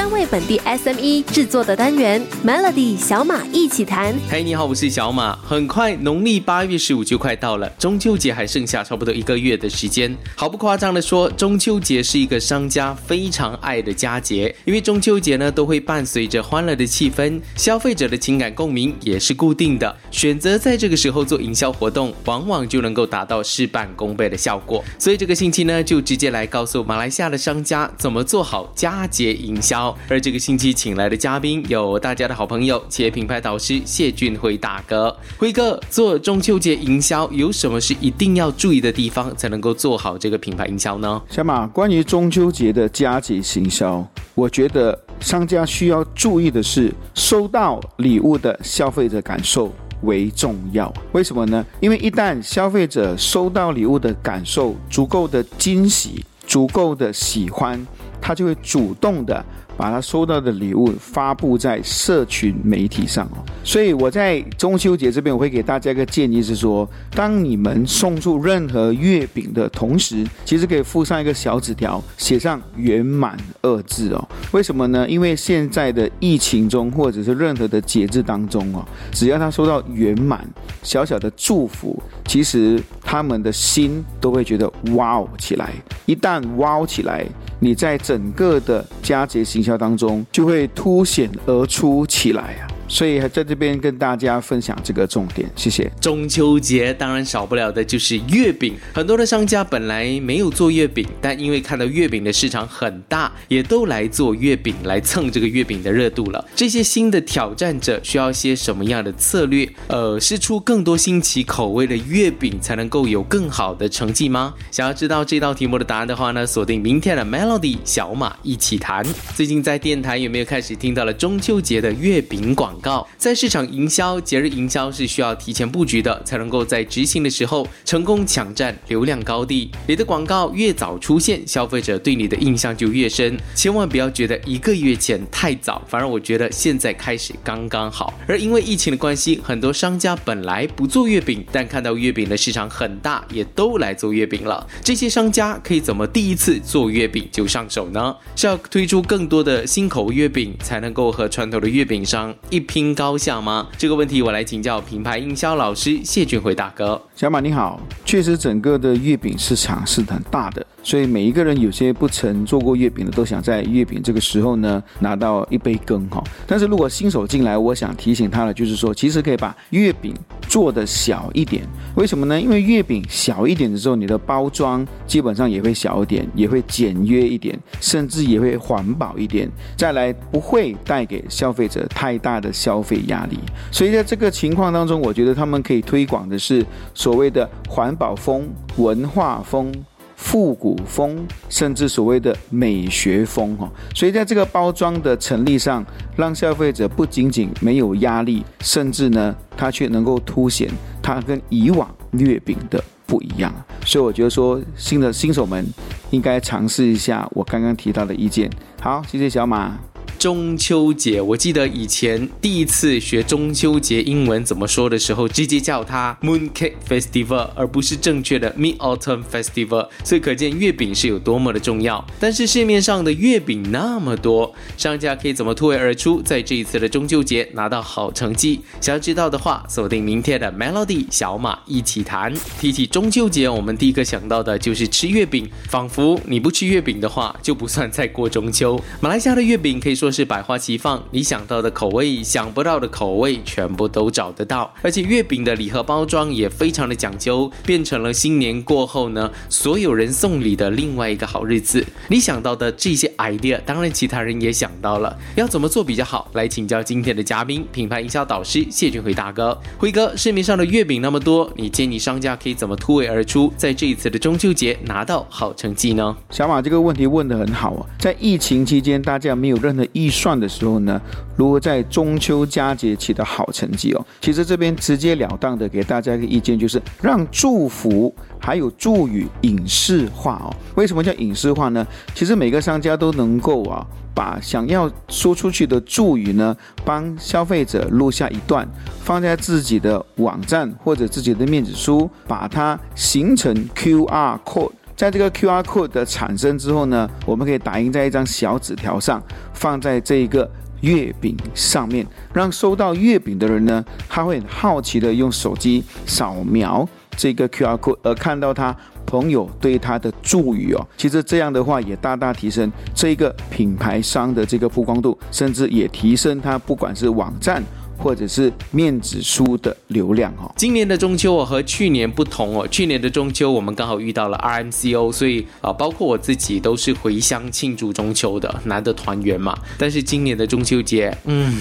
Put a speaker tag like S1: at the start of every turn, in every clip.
S1: 专为本地 SME 制作的单元 Melody 小马一起谈。
S2: 嘿，你好，我是小马。很快，农历八月十五就快到了，中秋节还剩下差不多一个月的时间。毫不夸张的说，中秋节是一个商家非常爱的佳节，因为中秋节呢都会伴随着欢乐的气氛，消费者的情感共鸣也是固定的。选择在这个时候做营销活动，往往就能够达到事半功倍的效果。所以这个星期呢，就直接来告诉马来西亚的商家怎么做好佳节营销。而这个星期请来的嘉宾有大家的好朋友，企业品牌导师谢俊辉大哥。辉哥，做中秋节营销有什么是一定要注意的地方，才能够做好这个品牌营销呢？
S3: 小马，关于中秋节的佳节行销，我觉得商家需要注意的是，收到礼物的消费者感受为重要。为什么呢？因为一旦消费者收到礼物的感受足够的惊喜、足够的喜欢，他就会主动的。把他收到的礼物发布在社群媒体上哦，所以我在中秋节这边，我会给大家一个建议是说，当你们送出任何月饼的同时，其实可以附上一个小纸条，写上“圆满”二字哦。为什么呢？因为现在的疫情中，或者是任何的节日当中哦，只要他收到圆满小小的祝福，其实他们的心都会觉得哇哦起来。一旦哇哦起来，你在整个的佳节行销。当中就会凸显而出起来啊。所以还在这边跟大家分享这个重点，谢谢。
S2: 中秋节当然少不了的就是月饼，很多的商家本来没有做月饼，但因为看到月饼的市场很大，也都来做月饼来蹭这个月饼的热度了。这些新的挑战者需要些什么样的策略？呃，试出更多新奇口味的月饼才能够有更好的成绩吗？想要知道这道题目的答案的话呢，锁定明天的 Melody 小马一起谈。最近在电台有没有开始听到了中秋节的月饼广？告在市场营销、节日营销是需要提前布局的，才能够在执行的时候成功抢占流量高地。你的广告越早出现，消费者对你的印象就越深。千万不要觉得一个月前太早，反而我觉得现在开始刚刚好。而因为疫情的关系，很多商家本来不做月饼，但看到月饼的市场很大，也都来做月饼了。这些商家可以怎么第一次做月饼就上手呢？是要推出更多的新口月饼，才能够和传统的月饼商一。拼高下吗？这个问题我来请教品牌营销老师谢俊辉大哥。
S3: 小马你好，确实整个的月饼市场是很大的。所以每一个人有些不曾做过月饼的，都想在月饼这个时候呢拿到一杯羹哈。但是如果新手进来，我想提醒他的就是说，其实可以把月饼做的小一点。为什么呢？因为月饼小一点的时候，你的包装基本上也会小一点，也会简约一点，甚至也会环保一点。再来不会带给消费者太大的消费压力。所以在这个情况当中，我觉得他们可以推广的是所谓的环保风、文化风。复古风，甚至所谓的美学风，哈，所以在这个包装的成立上，让消费者不仅仅没有压力，甚至呢，它却能够凸显它跟以往月饼的不一样。所以我觉得说，新的新手们应该尝试一下我刚刚提到的意见。好，谢谢小马。
S2: 中秋节，我记得以前第一次学中秋节英文怎么说的时候，直接叫它 Mooncake Festival，而不是正确的 Mid Autumn Festival。所以可见月饼是有多么的重要。但是市面上的月饼那么多，商家可以怎么突围而出，在这一次的中秋节拿到好成绩？想要知道的话，锁定明天的 Melody 小马一起谈。提起中秋节，我们第一个想到的就是吃月饼，仿佛你不吃月饼的话，就不算在过中秋。马来西亚的月饼可以说。是百花齐放，你想到的口味、想不到的口味，全部都找得到。而且月饼的礼盒包装也非常的讲究，变成了新年过后呢，所有人送礼的另外一个好日子。你想到的这些 idea，当然其他人也想到了，要怎么做比较好？来请教今天的嘉宾，品牌营销导师谢俊辉大哥。辉哥，市面上的月饼那么多，你建议商家可以怎么突围而出，在这一次的中秋节拿到好成绩呢？
S3: 小马这个问题问得很好啊，在疫情期间，大家没有任何。预算的时候呢，如何在中秋佳节取得好成绩哦？其实这边直截了当的给大家一个意见，就是让祝福还有祝语影视化哦。为什么叫影视化呢？其实每个商家都能够啊，把想要说出去的祝语呢，帮消费者录下一段，放在自己的网站或者自己的面子书，把它形成 QR code。在这个 QR code 的产生之后呢，我们可以打印在一张小纸条上，放在这一个月饼上面，让收到月饼的人呢，他会很好奇的用手机扫描这个 QR code，而看到他朋友对他的祝语哦。其实这样的话也大大提升这个品牌商的这个曝光度，甚至也提升他不管是网站。或者是面子书的流量哦。
S2: 今年的中秋哦和去年不同哦，去年的中秋我们刚好遇到了 RMCO，所以啊，包括我自己都是回乡庆祝中秋的，难得团圆嘛。但是今年的中秋节，嗯，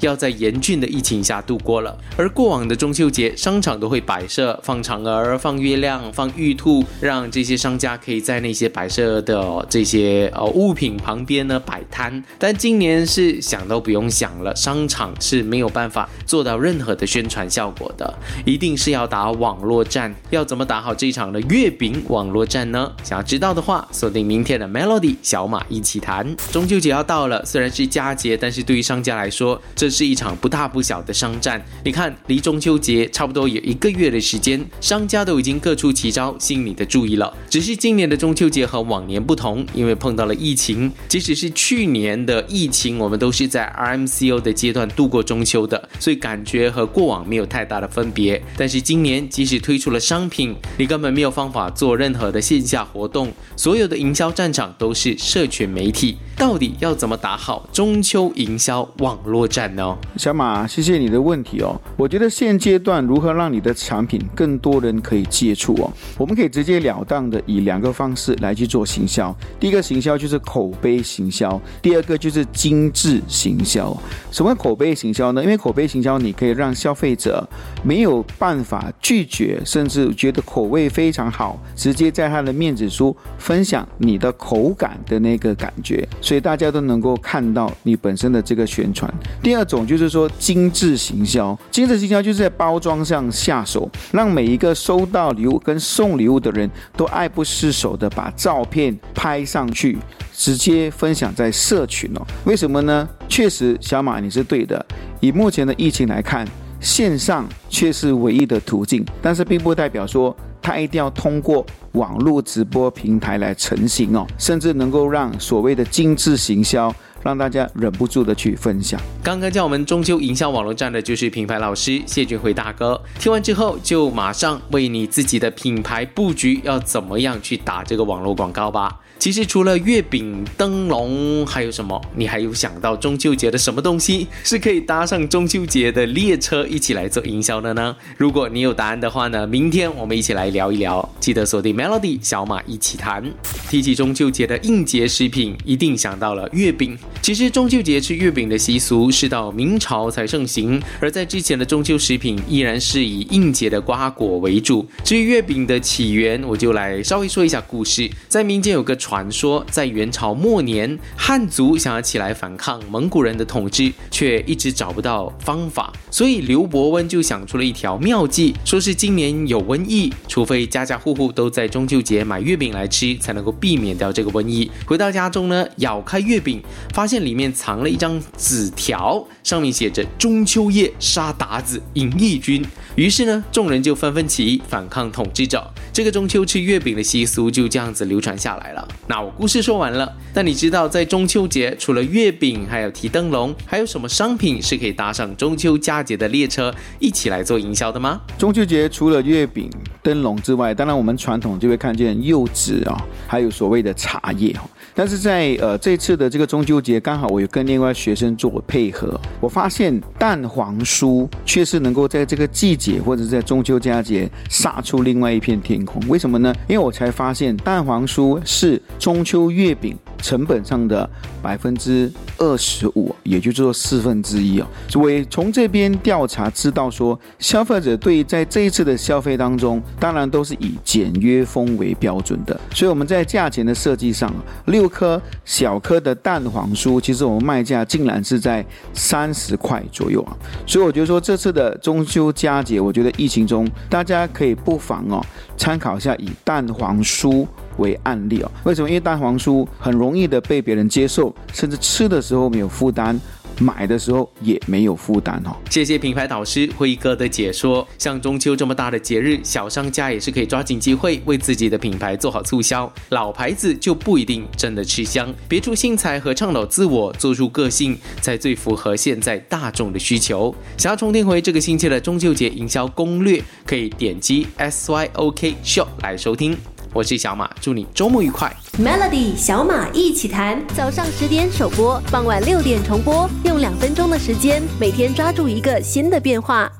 S2: 要在严峻的疫情下度过了。而过往的中秋节，商场都会摆设放嫦娥、放月亮、放玉兔，让这些商家可以在那些摆设的这些呃物品旁边呢摆摊。但今年是想都不用想了，商场是没有。办法做到任何的宣传效果的，一定是要打网络战。要怎么打好这场的月饼网络战呢？想要知道的话，锁定明天的 Melody 小马一起谈。中秋节要到了，虽然是佳节，但是对于商家来说，这这是一场不大不小的商战。你看，离中秋节差不多有一个月的时间，商家都已经各出奇招吸引你的注意了。只是今年的中秋节和往年不同，因为碰到了疫情。即使是去年的疫情，我们都是在 RMCO 的阶段度过中秋。的，所以感觉和过往没有太大的分别。但是今年即使推出了商品，你根本没有方法做任何的线下活动，所有的营销战场都是社群媒体。到底要怎么打好中秋营销网络战
S3: 小马，谢谢你的问题哦。我觉得现阶段如何让你的产品更多人可以接触哦，我们可以直截了当的以两个方式来去做行销。第一个行销就是口碑行销，第二个就是精致行销。什么口碑行销呢？因为口碑行销，你可以让消费者没有办法拒绝，甚至觉得口味非常好，直接在他的面子书分享你的口感的那个感觉，所以大家都能够看到你本身的这个宣传。第二种就是说精致行销，精致行销就是在包装上下手，让每一个收到礼物跟送礼物的人都爱不释手的把照片拍上去，直接分享在社群哦。为什么呢？确实，小马你是对的。以目前的疫情来看，线上却是唯一的途径，但是并不代表说它一定要通过网络直播平台来成型哦，甚至能够让所谓的精致行销。让大家忍不住的去分享。
S2: 刚刚教我们中秋营销网络站的就是品牌老师谢俊辉大哥。听完之后，就马上为你自己的品牌布局要怎么样去打这个网络广告吧。其实除了月饼、灯笼，还有什么？你还有想到中秋节的什么东西是可以搭上中秋节的列车一起来做营销的呢？如果你有答案的话呢，明天我们一起来聊一聊。记得锁定 Melody 小马一起谈。提起中秋节的应节食品，一定想到了月饼。其实中秋节吃月饼的习俗是到明朝才盛行，而在之前的中秋食品依然是以应节的瓜果为主。至于月饼的起源，我就来稍微说一下故事。在民间有个传说，在元朝末年，汉族想要起来反抗蒙古人的统治，却一直找不到方法，所以刘伯温就想出了一条妙计，说是今年有瘟疫，除非家家户户都在中秋节买月饼来吃，才能够避免掉这个瘟疫。回到家中呢，咬开月饼，发现里面藏了一张纸条，上面写着“中秋夜杀鞑子，引义军”。于是呢，众人就纷纷起义反抗统治者。这个中秋吃月饼的习俗就这样子流传下来了。那我故事说完了，那你知道在中秋节除了月饼，还有提灯笼，还有什么商品是可以搭上中秋佳节的列车一起来做营销的吗？
S3: 中秋节除了月饼、灯笼之外，当然我们传统就会看见柚子啊，还有所谓的茶叶哈。但是在呃这次的这个中秋节，刚好我有跟另外学生做配合，我发现蛋黄酥却是能够在这个季节或者在中秋佳节杀出另外一片天空。为什么呢？因为我才发现蛋黄酥是中秋月饼。成本上的百分之二十五，也就是说四分之一哦。所以从这边调查知道说，消费者对在这一次的消费当中，当然都是以简约风为标准的。所以我们在价钱的设计上，六颗小颗的蛋黄酥，其实我们卖价竟然是在三十块左右啊。所以我觉得说这次的中秋佳节，我觉得疫情中大家可以不妨哦参考一下以蛋黄酥。为案例哦，为什么？因为蛋黄酥很容易的被别人接受，甚至吃的时候没有负担，买的时候也没有负担哦。
S2: 谢谢品牌导师辉哥的解说。像中秋这么大的节日，小商家也是可以抓紧机会为自己的品牌做好促销。老牌子就不一定真的吃香，别出心裁和倡导自我，做出个性，才最符合现在大众的需求。想要重听回这个星期的中秋节营销攻略，可以点击 S Y O K Show 来收听。我是小马，祝你周末愉快。
S1: Melody 小马一起谈，早上十点首播，傍晚六点重播，用两分钟的时间，每天抓住一个新的变化。